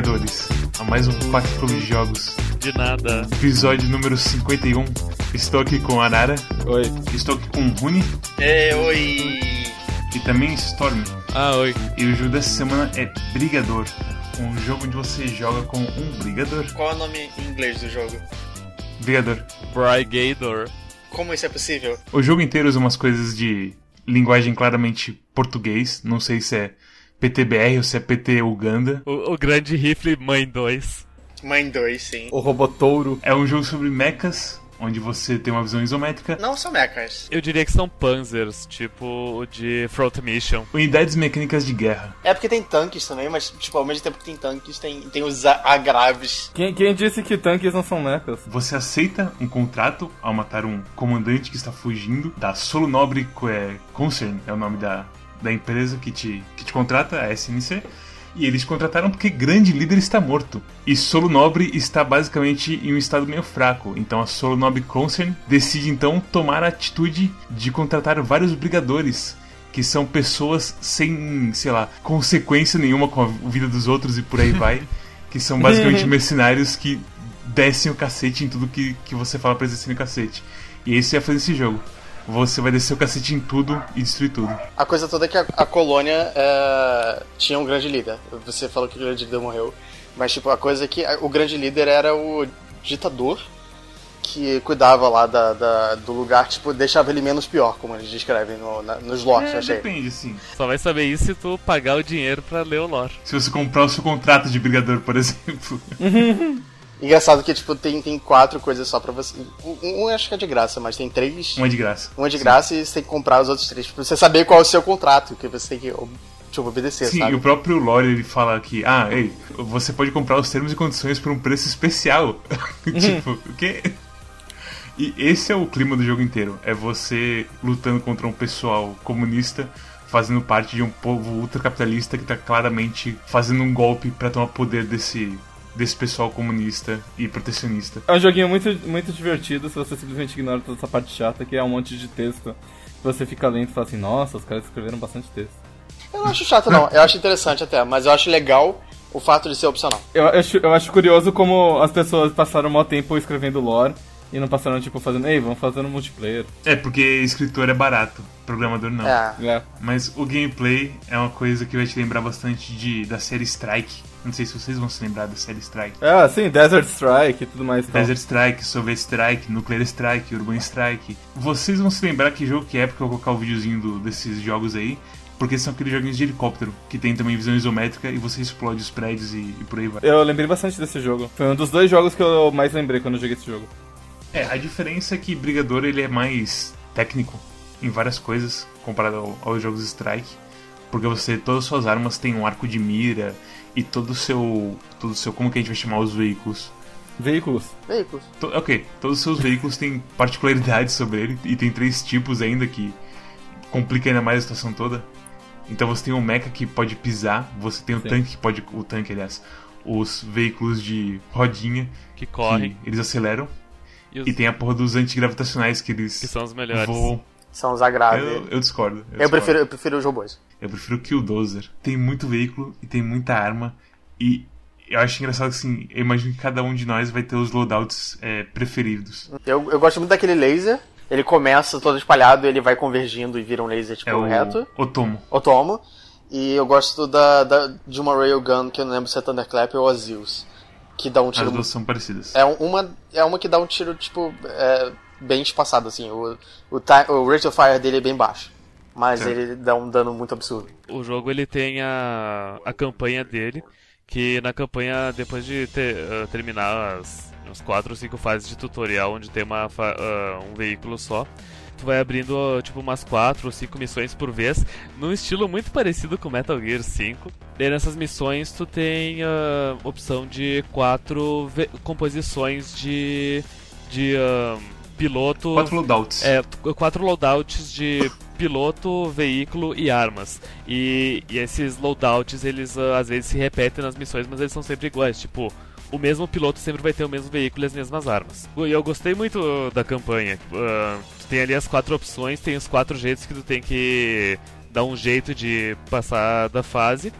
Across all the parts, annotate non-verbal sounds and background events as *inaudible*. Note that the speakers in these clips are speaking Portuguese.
Brigadores, a mais um Quatro Clube de Jogos, De nada. episódio número 51. Estou aqui com a Nara, Oi. estou aqui com o Rune É, oi! e também Storm. Ah, oi. E o jogo dessa semana é Brigador, um jogo onde você joga com um brigador. Qual é o nome em inglês do jogo? Brigador. Brigador. Como isso é possível? O jogo inteiro usa umas coisas de linguagem claramente português, não sei se é PTBR ou se é PT Uganda. O, o grande rifle Mãe 2. Mãe 2, sim. O Robotouro. É um jogo sobre mechas, onde você tem uma visão isométrica. Não são mechas. Eu diria que são panzers, tipo o de Front Mission. Unidades mecânicas de guerra. É porque tem tanques também, mas, tipo, ao mesmo tempo que tem tanques, tem, tem os agraves. Quem, quem disse que tanques não são mechas? Você aceita um contrato ao matar um comandante que está fugindo da Solo Nobre é, Concern, é o nome da, da empresa que te, que te contrata, a SNC. E eles contrataram porque grande líder está morto. E Solo Nobre está basicamente em um estado meio fraco. Então a Solo Nobre Concern decide então tomar a atitude de contratar vários brigadores. Que são pessoas sem, sei lá, consequência nenhuma com a vida dos outros e por aí vai. *laughs* que são basicamente mercenários que descem o cacete em tudo que, que você fala pra eles descerem o cacete. E é isso vai fazer esse jogo. Você vai descer o cacete em tudo e destruir tudo. A coisa toda é que a, a colônia é, tinha um grande líder. Você falou que o grande líder morreu. Mas, tipo, a coisa é que o grande líder era o ditador que cuidava lá da, da- do lugar, tipo, deixava ele menos pior, como eles descrevem no- na- nos logs, eu É, achei. depende, assim. Só vai saber isso se tu pagar o dinheiro pra ler o lore. Se você comprar o seu contrato de brigador, por exemplo. *laughs* Engraçado que, tipo, tem, tem quatro coisas só pra você. Um, um acho que é de graça, mas tem três. Um é de graça. Um é de graça e você tem que comprar os outros três. Pra você saber qual é o seu contrato, que você tem que tipo, obedecer, Sim, sabe? e o próprio lore ele fala que, ah, ei, você pode comprar os termos e condições por um preço especial. *laughs* tipo, o quê? E esse é o clima do jogo inteiro. É você lutando contra um pessoal comunista, fazendo parte de um povo ultracapitalista que tá claramente fazendo um golpe pra tomar poder desse, desse pessoal comunista e protecionista. É um joguinho muito, muito divertido se você simplesmente ignora toda essa parte chata, que é um monte de texto. que Você fica lendo e fala assim, nossa, os caras escreveram bastante texto. Eu não acho chato, não. Eu acho interessante até, mas eu acho legal o fato de ser opcional. Eu acho, eu acho curioso como as pessoas passaram um maior tempo escrevendo lore e não passaram, tipo, fazendo, ei, vamos fazer um multiplayer. É, porque escritor é barato, programador não. É. É. Mas o gameplay é uma coisa que vai te lembrar bastante de, da série Strike. Não sei se vocês vão se lembrar da série Strike. É, sim, Desert Strike e tudo mais. Então. Desert Strike, Soviet Strike, Nuclear Strike, Urban Strike. Vocês vão se lembrar que jogo que é, porque eu vou colocar o videozinho do- desses jogos aí. Porque são aqueles joguinhos de helicóptero, que tem também visão isométrica e você explode os prédios e, e por aí vai. Eu lembrei bastante desse jogo. Foi um dos dois jogos que eu mais lembrei quando eu joguei esse jogo. É, a diferença é que Brigador ele é mais técnico em várias coisas comparado ao- aos jogos Strike, porque você todas as suas armas têm um arco de mira e todo o seu todo o seu como que a gente vai chamar os veículos? Veículos. Veículos. To- ok, todos os seus veículos têm particularidades sobre ele e tem três tipos ainda que complica ainda mais a situação toda. Então você tem um mecha que pode pisar, você tem o Sim. tanque que pode o tanque aliás, os veículos de rodinha Que correm. que eles aceleram E, os, e tem a porra dos antigravitacionais que eles que são os melhores. voam. São os agraves. Eu, Eu, eu discordo. Eu, discordo. prefiro, eu prefiro os robôs. Eu prefiro o Killdozer. Tem muito veículo e tem muita arma. E eu acho engraçado que assim, eu imagino que cada um de nós vai ter os loadouts é, preferidos. Eu, eu gosto muito daquele laser. Ele começa todo espalhado, ele vai convergindo e vira um laser tipo É o reto. Otomo. Otomo. E eu gosto da, da, de uma Railgun, que eu não lembro se é Thunderclap ou Azils. Que dá um As tiro. duas são parecidas. É um- uma, é uma que dá um tiro, tipo, é, bem espaçado, assim. O, o, ti- o rate of fire dele é bem baixo. Mas ele dá um dano muito absurdo. O jogo ele tem a, a campanha dele, que na campanha, depois de ter, ah, terminar as, as 4 ou 5 fases de tutorial, onde tem uma, ah, um veículo só, tu vai abrindo tipo umas 4 ou 5 missões por vez, num estilo muito parecido com Metal Gear 5. E nessas missões tu tem a opção de quatro ve- composições de, de ah, piloto. Quatro loadouts. É, t- quatro loadouts de piloto, veículo e armas. E, e esses loadouts, eles ah, às vezes se repetem nas missões, mas eles são sempre iguais. Tipo, o mesmo piloto sempre vai ter o mesmo veículo e as mesmas armas. E eu gostei muito da campanha. Ah, tu tem ali as quatro opções, tem os quatro jeitos que tu tem que dar um jeito de passar da fase.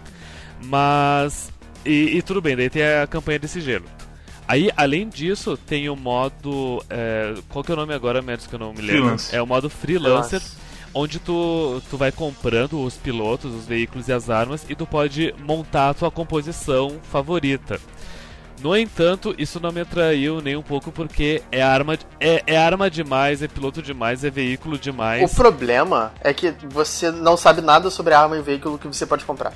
Mas. E, e tudo bem, daí tem a campanha desse gelo. Aí, além disso, tem o modo. É, qual que é o nome agora, Merdes, que eu não me lembro? Freelance. É o modo Freelancer, onde tu, tu vai comprando os pilotos, os veículos e as armas, e tu pode montar a tua composição favorita. No entanto, isso não me atraiu nem um pouco porque é arma, é, é arma demais, é piloto demais, é veículo demais. O problema é que você não sabe nada sobre a arma e veículo que você pode comprar.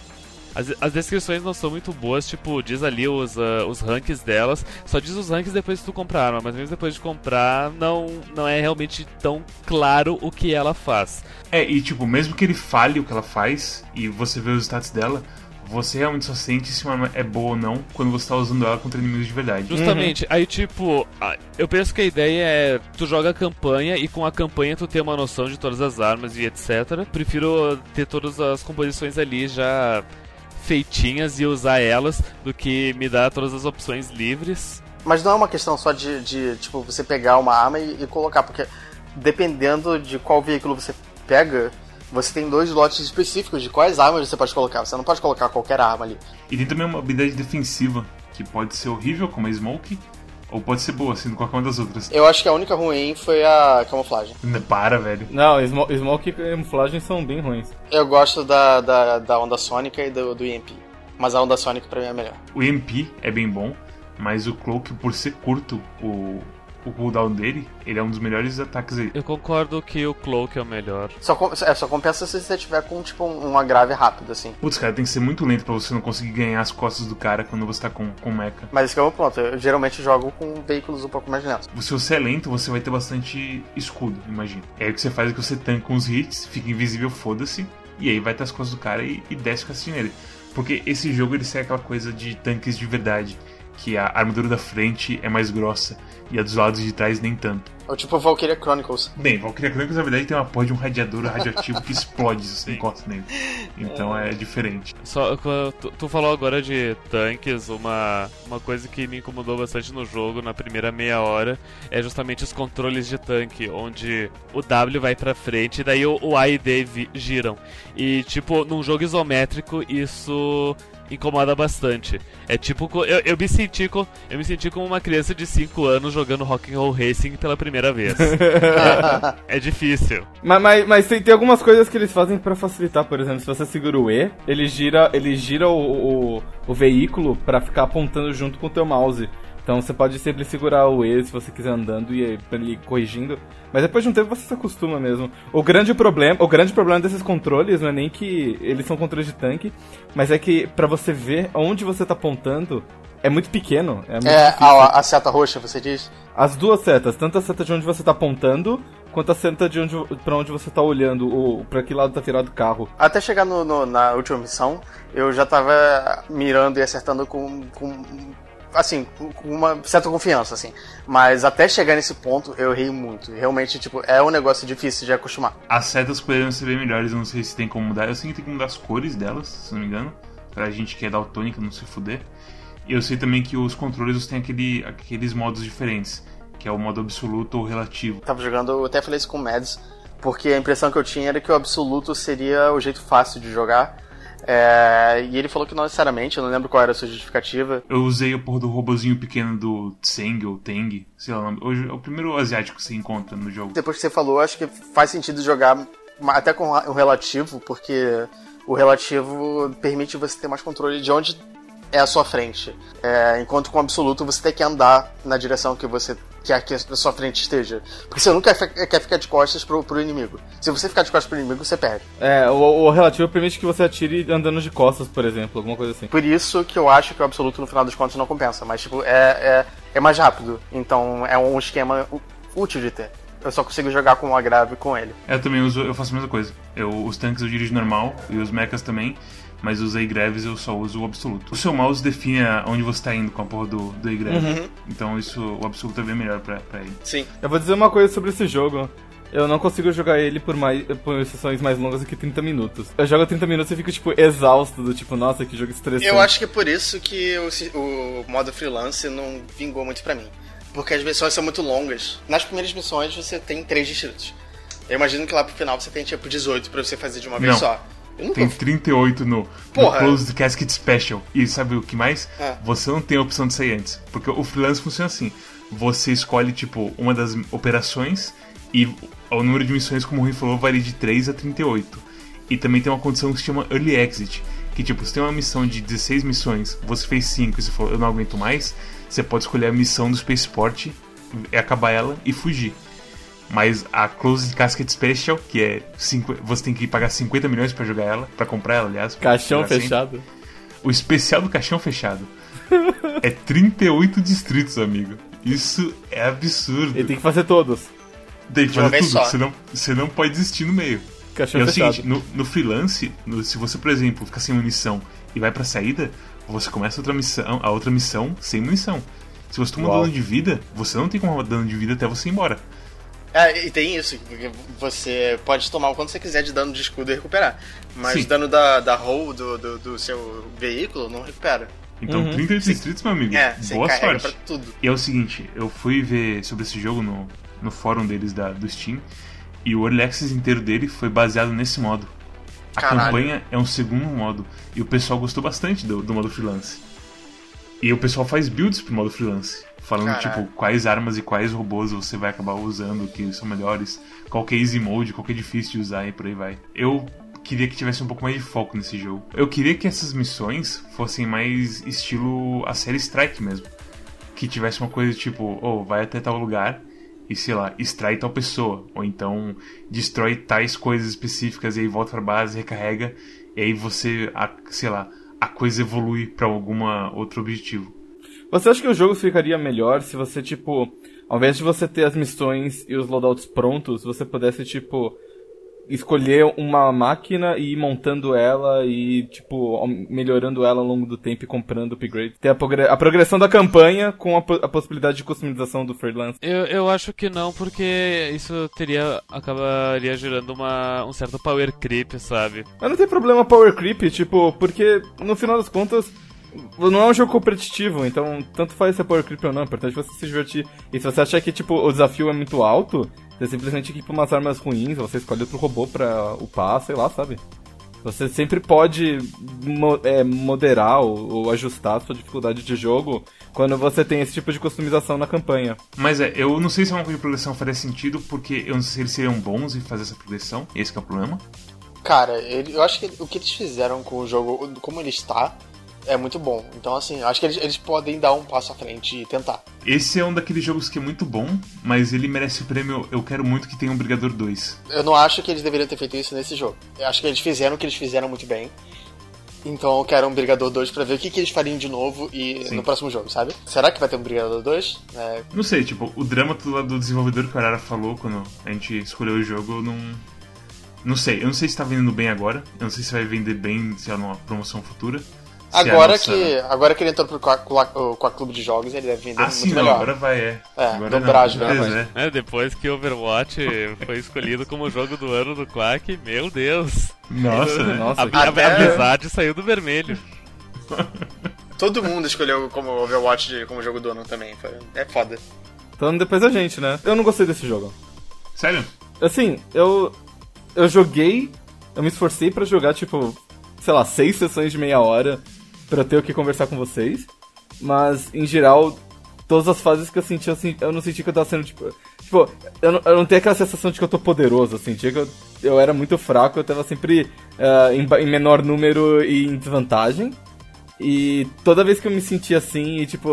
As, as descrições não são muito boas, tipo, diz ali os, uh, os ranks delas, só diz os ranks depois que tu comprar a arma, mas mesmo depois de comprar, não, não é realmente tão claro o que ela faz. É, e tipo, mesmo que ele fale o que ela faz e você vê os status dela, você realmente só sente se uma arma é boa ou não quando você tá usando ela contra inimigos de verdade. Justamente, aí tipo, eu penso que a ideia é tu joga a campanha e com a campanha tu tem uma noção de todas as armas e etc. Prefiro ter todas as composições ali já feitinhas e usar elas do que me dar todas as opções livres. Mas não é uma questão só de, de tipo, você pegar uma arma e, e colocar, porque dependendo de qual veículo você pega, você tem dois lotes específicos de quais armas você pode colocar. Você não pode colocar qualquer arma ali. E tem também uma habilidade defensiva, que pode ser horrível, como a Smoke, ou pode ser boa, sendo qualquer uma das outras. Eu acho que a única ruim foi a camuflagem. Para, velho. Não, Smo- Smoke e camuflagem são bem ruins. Eu gosto da, da, da onda sônica e do, do EMP. Mas a onda sônica pra mim é melhor. O EMP é bem bom, mas o Cloak, por ser curto, o, o cooldown dele, ele é um dos melhores ataques aí. Eu concordo que o Cloak é o melhor. Só, com- é, só compensa se você tiver com tipo um, um agrave rápido, assim. Putz, cara, tem que ser muito lento pra você não conseguir ganhar as costas do cara quando você tá com, com mecha. Mas esse que é o meu ponto. Eu geralmente jogo com veículos um pouco mais lentos. Se você é lento, você vai ter bastante escudo, imagina. Aí o que você faz é que você tanca uns hits, fica invisível, foda-se, e aí vai até as costas do cara e, e desce o cacete nele. Porque esse jogo ele segue aquela coisa de tanques de verdade, que a armadura da frente é mais grossa e a dos lados de trás nem tanto. É o tipo Valkyria Chronicles. Bem, Valkyria Chronicles na verdade tem uma porra de um radiador radioativo que *laughs* explode se você encosta nele. Então é diferente. Só, quando tu, tu falou agora de tanques, uma, uma coisa que me incomodou bastante no jogo na primeira meia hora é justamente os controles de tanque, onde o W vai pra frente e daí o, o A e D giram. E tipo, num jogo isométrico isso incomoda bastante. É tipo, eu, eu me senti co- eu me senti como uma criança de 5 anos jogando Rock'n'Roll Racing pela primeira vez. *laughs* é difícil. Mas, mas, mas tem, tem algumas coisas que eles fazem pra facilitar, por exemplo, se você segura o E, ele gira, ele gira o, o, o veículo pra ficar apontando junto com o teu mouse. Então você pode sempre segurar o E se você quiser andando e ele corrigindo. Mas depois de um tempo você se acostuma mesmo. O grande problema, o grande problema desses controles não é nem que eles são controles de tanque, mas é que pra você ver onde você tá apontando é muito pequeno. É muito É, a, a seta roxa, você diz? As duas setas, tanto a seta de onde você tá apontando, quanto a seta de onde, pra onde você tá olhando, ou pra que lado tá virado o carro. Até chegar no, no- na última missão, eu já tava mirando e acertando com. com assim, com uma certa confiança, assim. Mas até chegar nesse ponto, eu errei muito. Realmente, tipo, é um negócio difícil de acostumar. As setas poderiam ser bem melhores, eu não sei se tem como mudar. Eu sei que tem que mudar as cores delas, se não me engano. Pra gente que é daltônica não se fuder. E eu sei também que os controles têm aquele, aqueles modos diferentes, que é o modo absoluto ou relativo. Tava jogando, eu até falei isso com o Mads, porque a impressão que eu tinha era que o absoluto seria o jeito fácil de jogar. É, e ele falou que não necessariamente, eu não lembro qual era a sua justificativa. Eu usei o porra do robozinho pequeno do Tseng ou Teng, sei lá. Hoje é o primeiro asiático que você encontra no jogo. Depois que você falou, acho que faz sentido jogar até com o relativo, porque o relativo permite você ter mais controle de onde é a sua frente. É, enquanto com o absoluto você tem que andar na direção que você quer que a sua frente esteja. Porque você nunca quer ficar de costas pro, pro inimigo. Se você ficar de costas pro inimigo, você perde. É, o, o relativo permite que você atire andando de costas, por exemplo, alguma coisa assim. Por isso que eu acho que o absoluto no final dos contos não compensa. Mas, tipo, é, é, é mais rápido. Então é um esquema útil de ter. Eu só consigo jogar com o agrave com ele. Eu também uso, eu faço a mesma coisa. Eu, os tanques eu dirijo normal e os mechas também, mas os A-Greves eu só uso o absoluto. O seu mouse define onde você tá indo com a porra do, do A-Greve. Então isso, o absoluto é bem melhor pra, pra ele. Sim. Eu vou dizer uma coisa sobre esse jogo. Eu não consigo jogar ele por, mais, por sessões mais longas do que 30 minutos. Eu jogo 30 minutos e fico, tipo, exausto, do tipo, nossa, que jogo estressante. Eu acho que é por isso que o, o modo freelance não vingou muito pra mim. Porque as missões são muito longas. Nas primeiras missões você tem três distritos. Eu imagino que lá pro final você tem tipo 18 pra você fazer de uma vez Não. só. Nunca Tem 38 no, no Porra. Closed Casket Special. E sabe o que mais? É. Você não tem a opção de sair antes. Porque o freelance funciona assim. Você escolhe, tipo, uma das operações e o número de missões, como o Rui falou, varia de 3 a 38. E também tem uma condição que se chama Early Exit. Que, tipo, você tem uma missão de 16 missões, você fez 5 e você falou, eu não aguento mais, você pode escolher a missão do Spaceport, é acabar ela e fugir. Mas a Closed Casket Special, que é cinco, você tem que pagar 50 milhões pra jogar ela, pra comprar ela, aliás. Caixão jogar sempre. fechado. O especial do caixão fechado *laughs* é 38 distritos, amigo. Isso é absurdo. Ele tem que fazer todos. Tem que fazer tudo. Você não, você não pode desistir no meio. Caixão é o fechado. seguinte, no, no freelance, no- se você, por exemplo, ficar sem munição e vai pra saída, você começa outra missão, a outra missão sem munição. Se você toma Uau. dano de vida, você não tem como dano de vida até você ir embora. É, e tem isso, porque você pode tomar o quanto você quiser de dano de escudo e recuperar. Mas Sim. o dano da, da hull do, do, do seu veículo não recupera. Então, Uhum. 38 distritos, meu amigo. É, boa sorte. pra tudo. E é o seguinte, eu fui ver sobre esse jogo no, no fórum deles da, do Steam, e o Early Access inteiro dele foi baseado nesse modo. A Caralho. campanha é um segundo modo, e o pessoal gostou bastante do, do modo freelance. E o pessoal faz builds pro modo freelance, falando Caralho. tipo quais armas e quais robôs você vai acabar usando, que são melhores, qual que é easy mode, qual que é difícil de usar e por aí vai. Eu queria que tivesse um pouco mais de foco nesse jogo. Eu queria que essas missões fossem mais estilo a série Strike mesmo que tivesse uma coisa tipo, oh, vai até tal lugar e sei lá, extrai tal pessoa, ou então destrói tais coisas específicas e aí volta pra base, recarrega, e aí você, sei lá, a coisa evolui pra alguma outro objetivo. Você acha que o jogo ficaria melhor se você, tipo, ao invés de você ter as missões e os loadouts prontos, você pudesse, tipo, escolher uma máquina e ir montando ela e, tipo, melhorando ela ao longo do tempo e comprando upgrade? Ter a, progre- a progressão da campanha com a, po- a possibilidade de customização do freelance. Eu, eu acho que não, porque isso teria. acabaria gerando uma, um certo power creep, sabe? Mas não tem problema power creep, tipo, porque no final das contas não é um jogo competitivo, então tanto faz se é power creep ou não, é importante você se divertir. E se você achar que tipo o desafio é muito alto, você simplesmente equipa umas armas ruins, você escolhe outro robô pra upar, sei lá, sabe? Você sempre pode mo- é, moderar ou, ou ajustar a sua dificuldade de jogo quando você tem esse tipo de customização na campanha. Mas é, eu não sei se uma coisa de progressão faria sentido, porque eu não sei se eles seriam bons em fazer essa progressão, esse que é o problema. Cara, ele- eu acho que o que eles fizeram com o jogo, como ele está, é muito bom. Então, assim, acho que eles, eles podem dar um passo à frente e tentar. Esse é um daqueles jogos que é muito bom, mas ele merece o prêmio Eu Quero Muito Que Tenha um Brigador 2. Eu não acho que eles deveriam ter feito isso nesse jogo. Eu acho que eles fizeram o que eles fizeram muito bem. Então eu quero um Brigador 2 pra ver o que, que eles fariam de novo e Sim. no próximo jogo, sabe? Será que vai ter um Brigador 2? É, Não sei, tipo, o drama do do desenvolvedor que o Arara falou quando a gente escolheu o jogo, eu não. Não sei, eu não sei se tá vendendo bem agora, eu não sei se vai vender bem, sei lá, numa promoção futura. A agora, nossa- que, agora que ele entrou pro Quack, Clube de Jogos, ele deve vender Ah, muito sim, melhor. agora vai, é. É, agora dobrar, não, né, é. É, depois que Overwatch foi escolhido como jogo do ano do Quack, meu Deus! Nossa, né? Nossa, A, que- a, Até- a Blizzard saiu do vermelho. *laughs* Todo mundo escolheu como Overwatch de- como jogo do ano também. Foi- É foda. Falando depois da gente, né? Eu não gostei desse jogo. Sério? Assim, eu. Eu joguei. Eu me esforcei pra jogar, tipo, sei lá, seis sessões de meia hora eu ter o que conversar com vocês. Mas, em geral, todas as fases que eu senti, eu, sen- eu não senti que eu tava sendo, tipo. Tipo, eu não, eu não tenho aquela sensação de que eu tô poderoso, eu sentia que eu, eu era muito fraco, eu tava sempre ah, em, em menor número e em desvantagem. E toda vez que eu me sentia assim, e, tipo,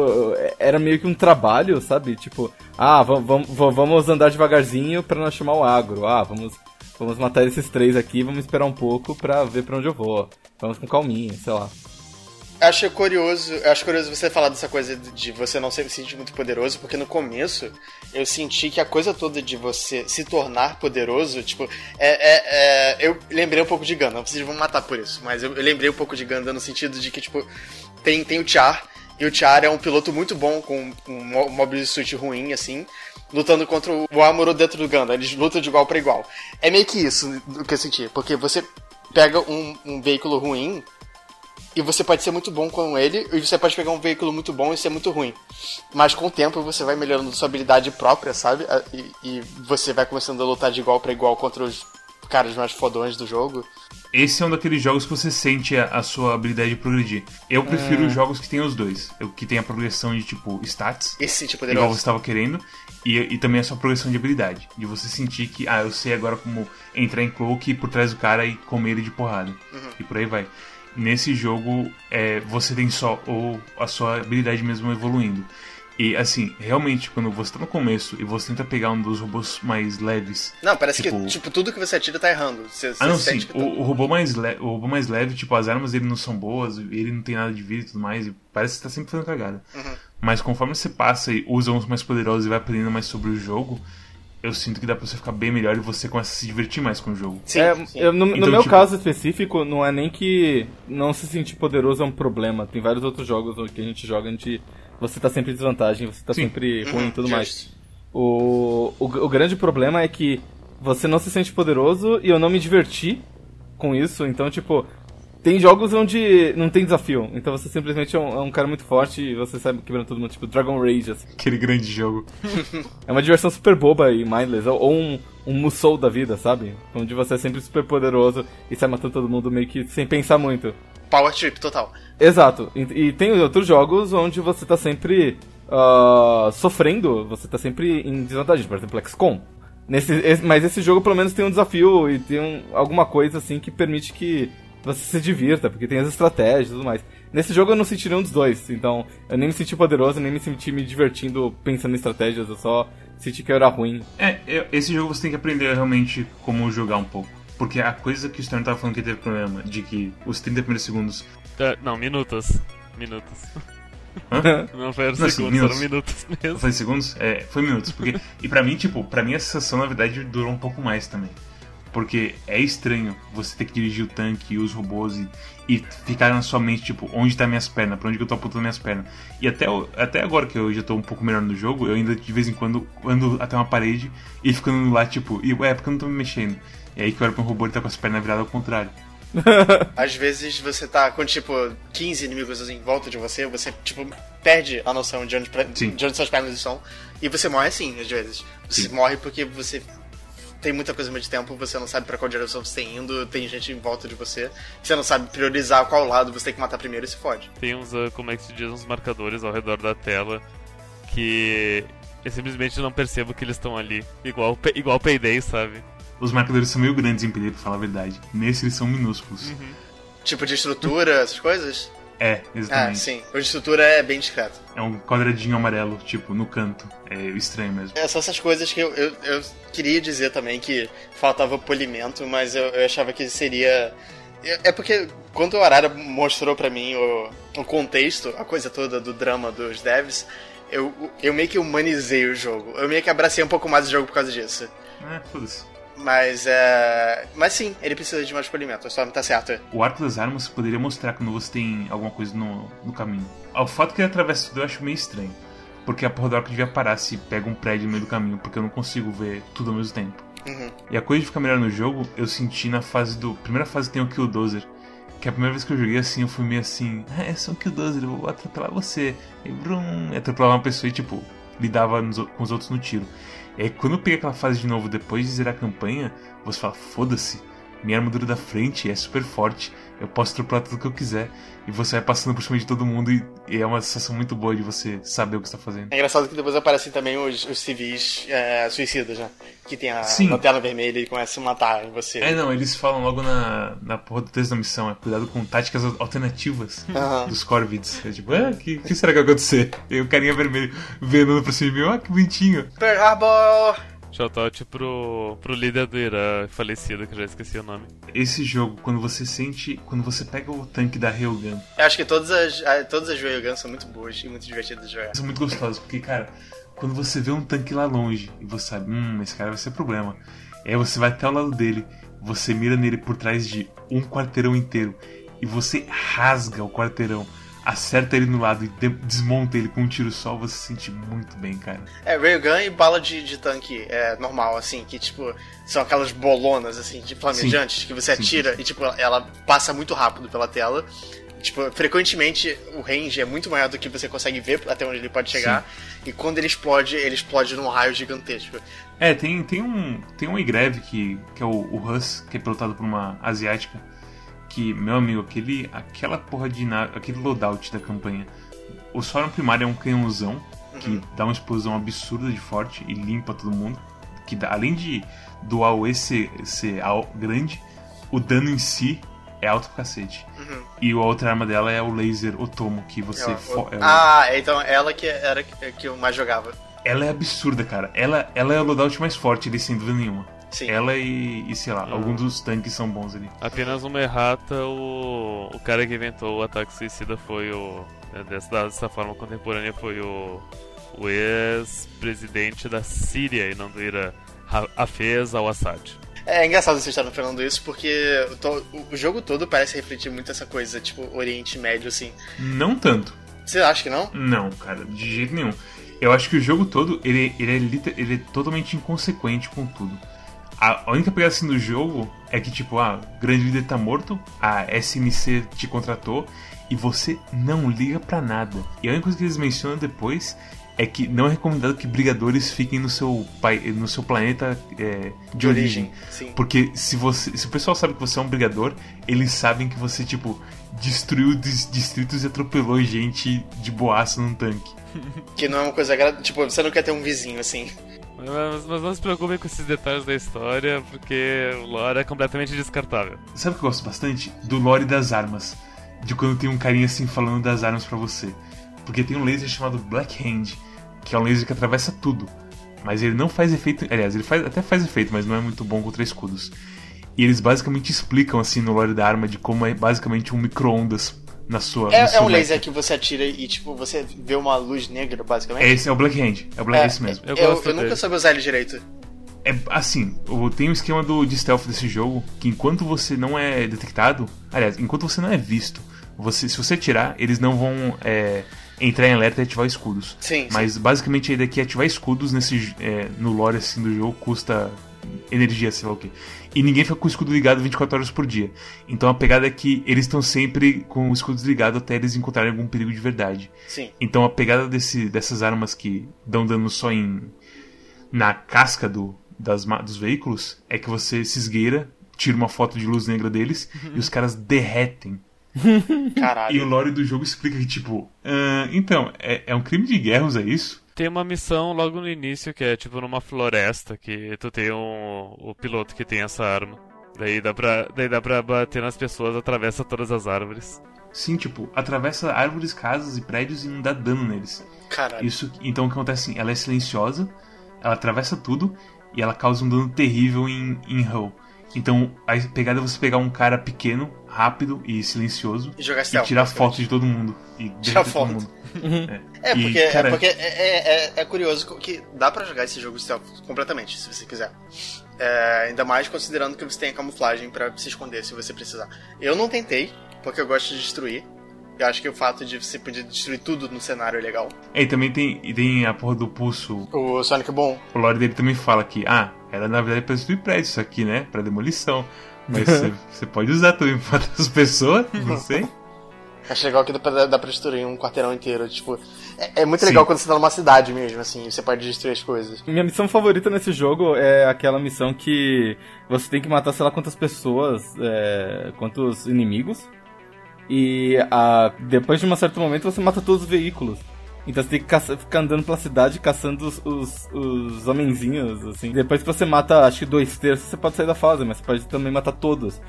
era meio que um trabalho, sabe? Tipo, ah, vamos, vamos andar devagarzinho pra não chamar o agro. Ah, vamos, vamos matar esses três aqui, vamos esperar um pouco pra ver pra onde eu vou. Vamos com calminha, sei lá. Acho curioso, acho curioso você falar dessa coisa de- você não se sentir muito poderoso, porque no começo eu senti que a coisa toda de você se tornar poderoso, tipo, é, é- é- eu lembrei um pouco de Gundam, vocês vão matar por isso, mas eu, eu lembrei um pouco de Gundam no sentido de que, tipo, tem, tem o Char, e o Char é um piloto muito bom com um mo- mobile suit ruim, assim, lutando contra o Amuro dentro do Gundam, eles lutam de igual pra igual. É meio que isso o que eu senti, porque você pega um, um veículo ruim, e você pode ser muito bom com ele, e você pode pegar um veículo muito bom e ser muito ruim. Mas com o tempo você vai melhorando sua habilidade própria, sabe? E, e você vai começando a lutar de igual para igual contra os caras mais fodões do jogo. Esse é um daqueles jogos que você sente a, a sua habilidade de progredir. Eu prefiro É. jogos que tem os dois. Eu, que tem a progressão de, tipo, stats, Esse tipo igual poderoso. você estava querendo, e, e também a sua progressão de habilidade. De você sentir que, ah, eu sei agora como entrar em cloak, ir por trás do cara e comer ele de porrada. E por aí vai. Nesse jogo, é, você tem só ou a sua habilidade mesmo evoluindo. E assim, realmente, quando você tá no começo e você tenta pegar um dos robôs mais leves. Não, parece Tipo- que tipo, tudo que você atira tá errando. Você, Ah, não, você sim. sente que O, tá- o robô mais le- o robô mais leve, tipo, as armas dele não são boas, ele não tem nada de vida e tudo mais, e parece que tá sempre fazendo cagada. Uhum. Mas conforme você passa e usa uns mais poderosos e vai aprendendo mais sobre o jogo, eu sinto que dá pra você ficar bem melhor e você começa a se divertir mais com o jogo. Sim, É, sim. eu- no, no Então, meu tipo- caso específico, não é nem que não se sentir poderoso é um problema. Tem vários outros jogos que a gente joga onde você tá sempre em desvantagem, você tá Sim. sempre ruim Uhum, e tudo justo. mais. O, o, o grande problema é que você não se sente poderoso e eu não me diverti com isso. Então, tipo, tem jogos onde não tem desafio. Então você simplesmente é um, é um cara muito forte e você sai quebrando todo mundo. Tipo, Dragon Rage, assim. Aquele grande jogo. *laughs* É uma diversão super boba e mindless. Ou, ou um, um Musou da vida, sabe? Onde você é sempre super poderoso e sai matando todo mundo meio que sem pensar muito. Power trip total. Exato. E, e tem outros jogos onde você tá sempre ah, sofrendo, você tá sempre em desvantagem. Por exemplo, XCOM. Nesse, esse- mas esse jogo pelo menos tem um desafio e tem um- alguma coisa assim que permite que você se divirta, porque tem as estratégias e tudo mais. Nesse jogo eu não senti nenhum dos dois, então eu nem me senti poderoso, nem me senti me divertindo pensando em estratégias, eu só senti que eu era ruim. É, é, esse jogo você tem que aprender realmente como jogar um pouco. Porque a coisa que o Stern tava falando que teve problema, de que os 30 primeiros segundos. Ah, não, minutos. Minutos. *laughs* Hã? Não foi Não, assim, segundos, minutos. eram minutos mesmo. falei segundos? É, foi minutos. Porque, e pra mim, tipo, pra mim a sensação, na verdade, durou um pouco mais também. Porque é estranho você ter que dirigir o tanque e os robôs e, e ficar na sua mente, tipo, onde tá minhas pernas, pra onde que eu tô apontando minhas pernas. E até, até agora que eu já tô um pouco melhor no jogo, eu ainda de vez em quando ando até uma parede e fico andando lá, tipo, e ué, porque eu não tô me mexendo? E aí que eu olho pra um robô e tá com as pernas viradas ao contrário. *laughs* Às vezes você tá com, tipo, 15 inimigos em volta de você, você, tipo, perde a noção de onde, pra- de onde suas pernas estão. E você morre assim, às vezes. Você Sim. morre porque você tem muita coisa ao mesmo tempo, você não sabe pra qual direção você tá indo, tem gente em volta de você, você não sabe priorizar qual lado você tem que matar primeiro e se fode. Tem uns, ah, como é que se diz, uns marcadores ao redor da tela que eu simplesmente não percebo que eles estão ali. Igual, igual Payday, sabe? Os marcadores são meio grandes em PD, pra falar a verdade. Nesse eles são minúsculos. Tipo de estrutura, essas coisas? É, Ah, exatamente. sim. O de estrutura é bem discreto. É um quadradinho amarelo, tipo, no canto. É estranho mesmo. É, são essas coisas que eu, eu, eu queria dizer também que faltava polimento, mas eu, eu achava que seria. É é porque quando o Arara mostrou pra mim o, o contexto, a coisa toda do drama dos devs, eu, eu meio que humanizei o jogo. Eu meio que abracei um pouco mais o jogo por causa disso. É, foda-se. Mas é. Mas sim, ele precisa de mais polimento, a Storm tá certa. O arco das armas poderia mostrar quando você tem alguma coisa no, no caminho. O fato que ele atravessa tudo eu acho meio estranho. Porque a porra do arco devia parar se pega um prédio no meio do caminho, porque eu não consigo ver tudo ao mesmo tempo. Uhum. E a coisa de ficar melhor no jogo, eu senti na fase do. Primeira fase que tem o Killdozer. Que a primeira vez que eu joguei assim, eu fui meio assim, ah, é só um Killdozer, eu vou atropelar você. E brum, atropelava uma pessoa e tipo, lidava nos com os outros no tiro. E aí quando eu peguei aquela fase de novo depois de zerar a campanha, você fala, foda-se, minha armadura da frente é super forte, eu posso atropelar tudo que eu quiser. E você vai passando por cima de todo mundo e, e é uma sensação muito boa de você saber o que está fazendo. É engraçado que depois aparecem também os, os civis é, suicidas, né? Que tem a Sim. lanterna vermelha e começam a matar em você. É, não, eles falam logo na, na porra do texto da missão, é cuidado com táticas alternativas Aham. dos Corvids. É tipo, ah, que, que será que vai acontecer? E o carinha vermelho venando pra cima de mim, ah, que bonitinho. Pearl Harbor! Shoutout pro, pro líder do Irã falecido, que eu já esqueci o nome. Esse jogo, quando você sente, quando você pega o tanque da Railgun, Eu acho que todas as, todas as Railguns são muito boas e muito divertidas de jogar. são muito gostosos, porque, cara, quando você vê um tanque lá longe e você sabe, hum, esse cara vai ser problema. E aí você vai até o lado dele, você mira nele por trás de um quarteirão inteiro e você rasga o quarteirão, acerta ele no lado e de- desmonta ele com um tiro só, você se sente muito bem, cara. É, Railgun e bala de, de tanque é normal, assim, que tipo, são aquelas bolonas, assim, de flamejantes, que você Sim, atira e tipo, ela passa muito rápido pela tela. Tipo, frequentemente o range é muito maior do que você consegue ver até onde ele pode chegar. E quando ele explode, ele explode num raio gigantesco. É, tem, tem um tem um Egreve que, que é o, o Hus, que é pilotado por uma asiática. Que, meu amigo, aquele, aquela porra de nave, aquele loadout da campanha. O Sauron primário é um canhãozão que dá uma explosão absurda de forte e limpa todo mundo. Que dá, além de do AOE ser, ser grande, o dano em si é alto pra cacete. E a outra arma dela é o laser Otomo, que você. Eu- é o- Ah, então ela que era que eu mais jogava. Ela é absurda, cara. Ela, ela é o loadout mais forte ali, sem dúvida nenhuma. Sim. Ela e, e sei lá, alguns dos tanques são bons ali. Apenas uma errata, o, o cara que inventou o ataque suicida foi o. né, Dessa, dessa forma contemporânea foi o, o ex-presidente da Síria e não do Irã, Hafez al-Assad. É engraçado vocês estarem falando isso, porque o, to- o- jogo todo parece refletir muito essa coisa, tipo, Oriente Médio, assim. Não tanto. Você acha que não? Não, cara, de jeito nenhum. Eu acho que o jogo todo, ele, ele, é, ele é totalmente inconsequente com tudo. A única pegada assim do jogo é que, tipo, ah, grande líder tá morto, a SNC te contratou e você não liga pra nada. E a única coisa que eles mencionam depois é que não é recomendado que brigadores fiquem no seu, pai, no seu planeta é, de, origem. Sim. Porque se você. Se o pessoal sabe que você é um brigador, eles sabem que você, tipo, destruiu dis- distritos e atropelou gente de boaço num tanque. Que não é uma coisa agradável. Tipo, você não quer ter um vizinho, assim. Mas, mas não se preocupem com esses detalhes da história, porque o lore é completamente descartável. Sabe o que eu gosto bastante? Do lore das armas. De quando tem um carinha assim falando das armas pra você. Porque tem um laser chamado Black Hand, que é um laser que atravessa tudo. Mas ele não faz efeito. Aliás, ele faz, até faz efeito, mas não é muito bom contra escudos. E eles basicamente explicam assim no lore da arma de como é basicamente um micro-ondas na sua. É, é um laser que você atira e, tipo, você vê uma luz negra, basicamente. Esse é o Black Hand. É o Black esse mesmo. Eu Eu, gosto eu nunca soube usar ele direito. É assim, tem um esquema do, de stealth desse jogo que enquanto você não é detectado, aliás, enquanto você não é visto, você, se você atirar, eles não vão é, entrar em alerta e ativar escudos. Sim, Mas basicamente a ideia aqui é ativar escudos nesse, é, no lore assim, do jogo custa energia, sei lá o que. E ninguém fica com o escudo ligado 24 horas por dia. Então a pegada é que eles estão sempre com o escudo desligado até eles encontrarem algum perigo de verdade. Sim. Então a pegada desse, dessas armas que dão dano só em na casca do, das, dos veículos é que você se esgueira, tira uma foto de luz negra deles e os caras derretem. *laughs* E o Caralho. lore do jogo explica que, tipo, "Ah, então, é, é um crime de guerra usar isso? Tem uma missão logo no início que é tipo numa floresta que tu tem um, o piloto que tem essa arma. Daí dá, pra, daí dá pra bater nas pessoas, atravessa todas as árvores. Sim, tipo, atravessa árvores, casas e prédios e não dá dano neles. Caralho. Isso, então o que acontece assim, ela é silenciosa, ela atravessa tudo e ela causa um dano terrível em, em hull. Então a pegada é você pegar um cara pequeno, rápido e silencioso E jogar e stealth. tirar basicamente. foto de todo mundo. E Tirar foto. mundo. *laughs* É E, porque, cara, é, porque é, é, é- é curioso que dá pra jogar esse jogo stealth completamente, se você quiser. É, ainda mais considerando que você tem a camuflagem pra se esconder se você precisar. Eu não tentei, porque eu gosto de destruir. Eu acho que o fato de você poder destruir tudo no cenário é legal. É, e também tem, e tem a porra do pulso. O Sonic Boom, O lore dele também fala que, ah, era na verdade pra destruir prédios isso aqui, né? Pra demolição. Mas você- *laughs* você pode usar também pra outras pessoas, não sei. acho legal que dá pra, dá pra destruir um quarteirão inteiro. Tipo, é, é muito Sim. legal quando você tá numa cidade mesmo, assim, e você pode destruir as coisas. Minha missão favorita nesse jogo é aquela missão que você tem que matar sei lá quantas pessoas, é, quantos inimigos. E a, depois de um certo momento você mata todos os veículos. Então você tem que caça- ficar andando pela cidade caçando os, os, os homenzinhos, assim. Depois que você mata, acho que dois terços, você pode sair da fase, mas você pode também matar todos.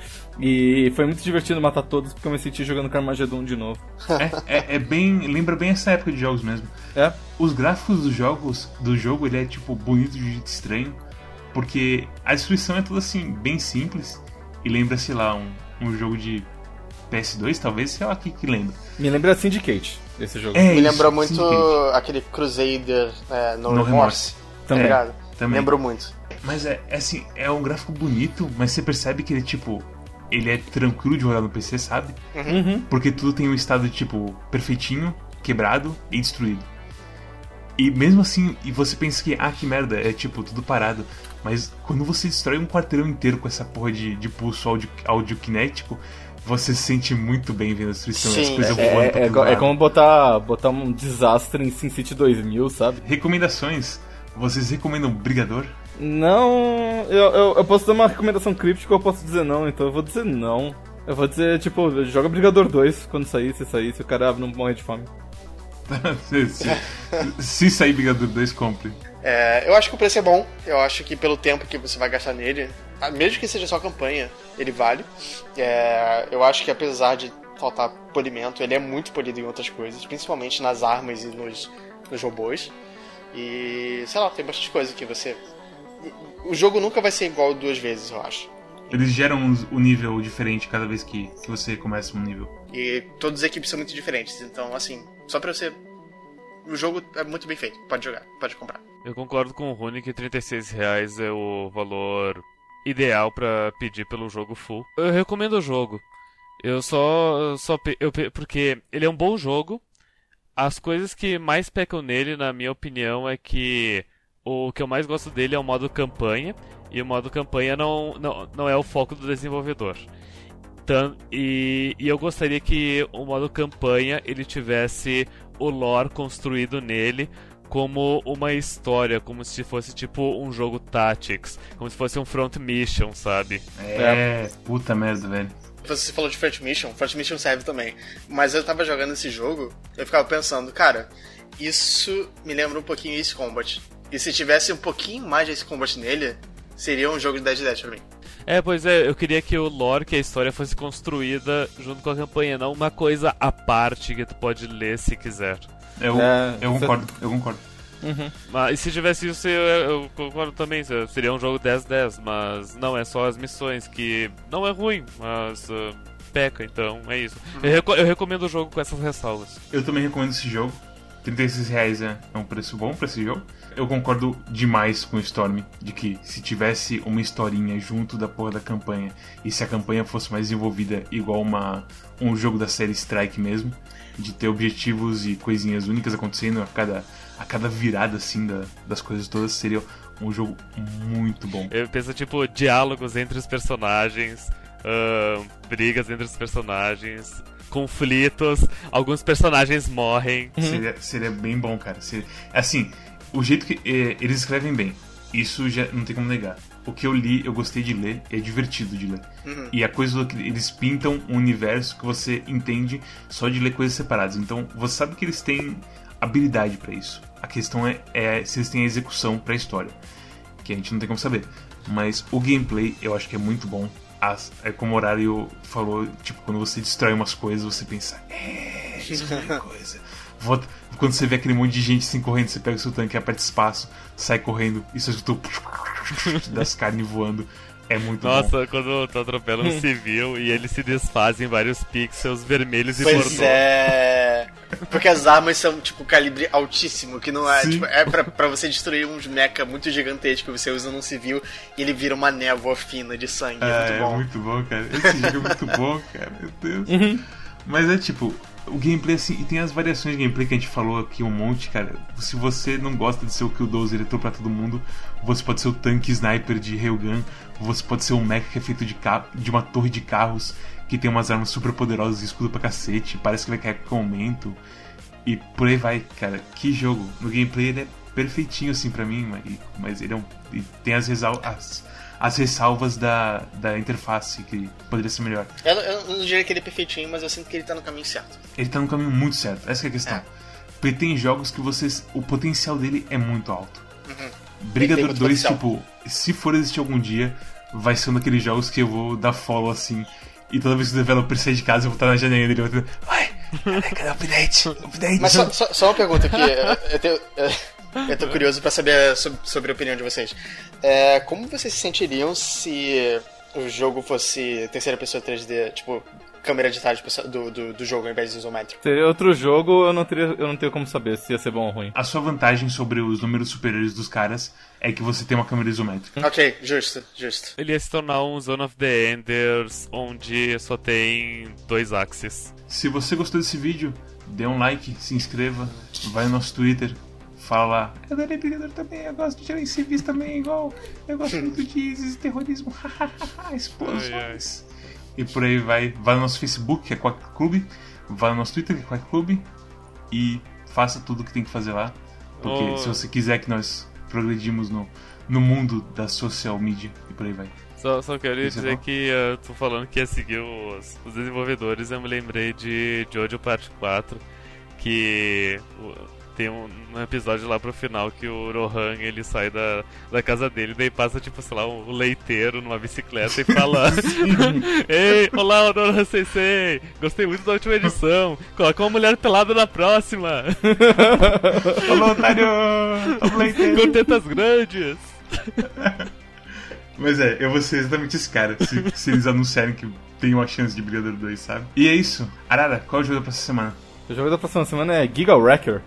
E foi muito divertido matar todos, porque eu me senti jogando Carmageddon de novo. É, é, é bem. Lembra bem essa época de jogos mesmo. É, Os gráficos dos jogos, do jogo, ele é tipo bonito de jeito estranho. Porque a destruição é toda assim, bem simples. E lembra, sei lá, um, um jogo de PS2, talvez, sei lá o que, que lembra. me lembra Syndicate, esse jogo. É Me isso, lembrou muito aquele Crusader é, No, No Remorse. Também. Tá ligado? também. Lembrou muito. Mas é, é assim, é um gráfico bonito, mas você percebe que ele, tipo, ele é tranquilo de jogar no PC, sabe? Uhum. Porque tudo tem um estado, tipo, perfeitinho, quebrado e destruído. E mesmo assim, e você pensa que, ah, que merda, é tipo, tudo parado. Mas quando você destrói um quarteirão inteiro com essa porra de, de pulso audio, audiokinético, você se sente muito bem vendo a destruição Sim, as coisas É, voando é, é lado. como botar, botar um desastre em SimCity 2000, sabe? Recomendações. Vocês recomendam Brigador? Não, eu, eu, eu posso dar uma recomendação críptica ou eu posso dizer não, então eu vou dizer não. Eu vou dizer, tipo, joga Brigador 2 quando sair, se sair, se o cara não morrer de fome. *laughs* se, se- se sair Brigador 2, compre. É, eu acho que o preço é bom. Eu acho que pelo tempo que você vai gastar nele, mesmo que seja só campanha, ele vale. É, eu acho que apesar de faltar polimento, ele é muito polido em outras coisas, principalmente nas armas e nos, nos robôs. E sei lá, tem bastante coisa que você. O jogo nunca vai ser igual duas vezes, eu acho. Eles geram um, um nível diferente cada vez que, que você começa um nível. E todas as equipes são muito diferentes, então assim, só pra você. O jogo é muito bem feito, pode jogar, pode comprar. Eu concordo com o Rune que 36 reais é o valor ideal pra pedir pelo jogo full. Eu recomendo o jogo. Eu só, só eu, porque ele é um bom jogo. As coisas que mais pecam nele, na minha opinião, é que o que eu mais gosto dele é o modo campanha e o modo campanha não, não, não é o foco do desenvolvedor. E, e eu gostaria que o modo campanha ele tivesse o lore construído nele como uma história, como se fosse tipo um jogo Tactics, como se fosse um front mission, sabe? É, puta merda, velho. Você falou de Front Mission, Front Mission serve também. Mas eu tava jogando esse jogo, eu ficava pensando, cara, isso me lembra um pouquinho Ace Combat. E se tivesse um pouquinho mais de Ace Combat nele, seria um jogo de 10 de 10 pra mim. É, pois é, eu queria que o lore, que a história fosse construída junto com a campanha, não uma coisa à parte que tu pode ler se quiser. Eu, É, eu você- concordo, eu concordo. Mas e se tivesse isso, eu, eu concordo também, seria um jogo 10-10, mas não, é só as missões, que não é ruim, mas ah, peca, então é isso. Eu, reco- eu recomendo o jogo com essas ressalvas. Eu também recomendo esse jogo. 36 reais é, é um preço bom pra esse jogo. Eu concordo demais com o Storm de que se tivesse uma historinha junto da porra da campanha e se a campanha fosse mais desenvolvida igual uma, um jogo da série Strike mesmo, de ter objetivos e coisinhas únicas acontecendo a cada, a cada virada assim da- das coisas todas, seria um jogo muito bom. Eu penso, tipo, diálogos entre os personagens, ah, brigas entre os personagens, conflitos, alguns personagens morrem. Seria, seria bem bom, cara. Seria- assim, o jeito que eh, eles escrevem bem, isso já não tem como negar. O que eu li, eu gostei de ler, é divertido de ler. E a coisa que eles pintam um universo que você entende só de ler coisas separadas. Então, você sabe que eles têm habilidade pra isso. A questão é, é se eles têm a execução pra história, que a gente não tem como saber. Mas o gameplay eu acho que é muito bom. As- é como o horário falou, tipo, quando você destrói umas coisas, você pensa, é, isso é *laughs* coisa. Volta- Quando você vê aquele monte de gente assim correndo, você pega o seu tanque, aperta espaço, sai correndo e você escutou *laughs* das carnes voando. É muito bom. Nossa, quando tu atropela um civil e ele se desfaz em vários pixels vermelhos e Pois é. Porque as armas são, tipo, calibre altíssimo, que não é, tipo, é pra, pra você destruir uns mecha muito gigantescos que você usa num civil e ele vira uma névoa fina de sangue. É, É, muito é bom. muito bom, cara. Esse jogo é muito bom, cara. Meu Deus. Mas é tipo, o gameplay assim, e tem as variações de gameplay que a gente falou aqui um monte, cara. Se você não gosta de ser o Killdozer e pra todo mundo, você pode ser o tanque sniper de Railgun, você pode ser o mecha que é feito de, de uma torre de carros que tem umas armas super poderosas e escudo pra cacete, parece que vai cair com aumento. E por aí vai, cara. Que jogo. No gameplay ele é perfeitinho assim pra mim, mas, mas ele é um, e tem as, resal... as, as ressalvas da, da interface que poderia ser melhor. Eu, não- eu não diria que ele é perfeitinho, mas eu sinto que ele tá no caminho certo. Ele tá no caminho muito certo, essa é a questão. É. Porque tem jogos que vocês. O potencial dele é muito alto. Tem Brigador muito 2, potencial. tipo, se for existir algum dia, vai ser um daqueles jogos que eu vou dar follow assim. E toda vez que o developer sair de casa, eu vou estar na janelinha dele e ter. Vai! Cadê o update? *laughs* Update! Mas só, só- só uma pergunta aqui, eu, eu, tenho- eu tô curioso pra saber sobre, sobre a opinião de vocês. É, como vocês se sentiriam se o jogo fosse terceira pessoa 3D, tipo, câmera de trás do, do, do jogo ao invés de isométrico? Seria outro jogo, eu não, teria, eu não tenho como saber se ia ser bom ou ruim. A sua vantagem sobre os números superiores dos caras é que você tem uma câmera isométrica. Ok, justo, justo. Ele ia se tornar um Zone of the Enders, onde só tem dois axes. Se você gostou desse vídeo, dê um like, se inscreva, vai no nosso Twitter, fala. Eu adorei Brigador também, eu gosto de gerar civis também, igual. Eu gosto muito de ISIS e terrorismo, *laughs* explosões. E por aí vai. Vai no nosso Facebook, que é Quack Clube. Vai no nosso Twitter, que é Quack Clube. E faça tudo o que tem que fazer lá. Porque Oh. se você quiser que nós progredimos no, no mundo da social media e por aí vai. Só, só queria Isso é dizer bom. que eu tô falando que ia seguir os, os desenvolvedores, eu me lembrei de Jojo Parte 4, que tem um, um episódio lá pro final que o Rohan ele sai da, da casa dele, daí passa tipo, sei lá, um leiteiro numa bicicleta e fala *laughs* *laughs* Ei, olá, Rohan Sensei, gostei muito da última edição, coloca uma mulher pelada na próxima, *laughs* Falou, otário! Com tetas grandes. Mas é, eu vou ser exatamente esse cara, se, se eles anunciarem que tem uma chance de Brigador 2, sabe? E é isso. Arara, qual é o jogo da próxima semana? O jogo da próxima semana é Giga Wrecker.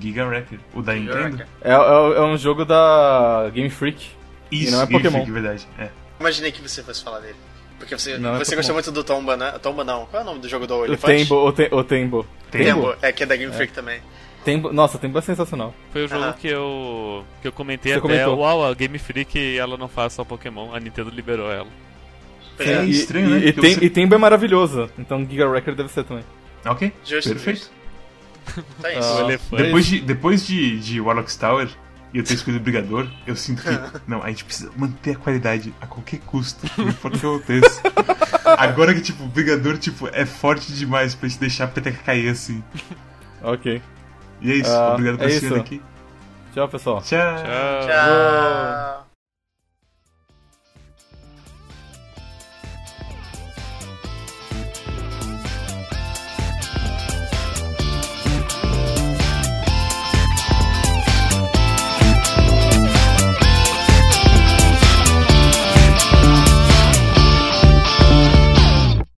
Giga Record, o da Nintendo? É, é, é um jogo da Game Freak. Isso, não é Game Pokémon. Freak, verdade. É. Imaginei que você fosse falar dele. Porque você, Não, é você Pokémon. gostou muito do Tomba, né? Tomba não. Qual é o nome do jogo do O Elefante? Tembo, o, te, o Tembo. Tembo. É, que é da Game Freak também. Tembo. Nossa, Tembo é sensacional. Foi o jogo que eu que eu comentei Você até, comentou. uau, a Game Freak ela não faz só Pokémon, a Nintendo liberou ela. É é. e, estranho, e, né? E, tem- você- e Tembo é maravilhoso. Então Giga Wrecker deve ser também. Ok, Justo, perfeito. Tá isso. Ah, o elefante. Depois de, depois de, de Warlock's Tower e eu ter escolhido o Brigador, eu sinto que, *laughs* não, a gente precisa manter a qualidade a qualquer custo, não importa o que aconteça. *laughs* Agora que, tipo, o Brigador, tipo, é forte demais pra gente deixar a peteca cair assim. Ok. E é isso, Ah, obrigado por é assistir isso. aqui. Tchau, pessoal. Tchau. Tchau. Tchau.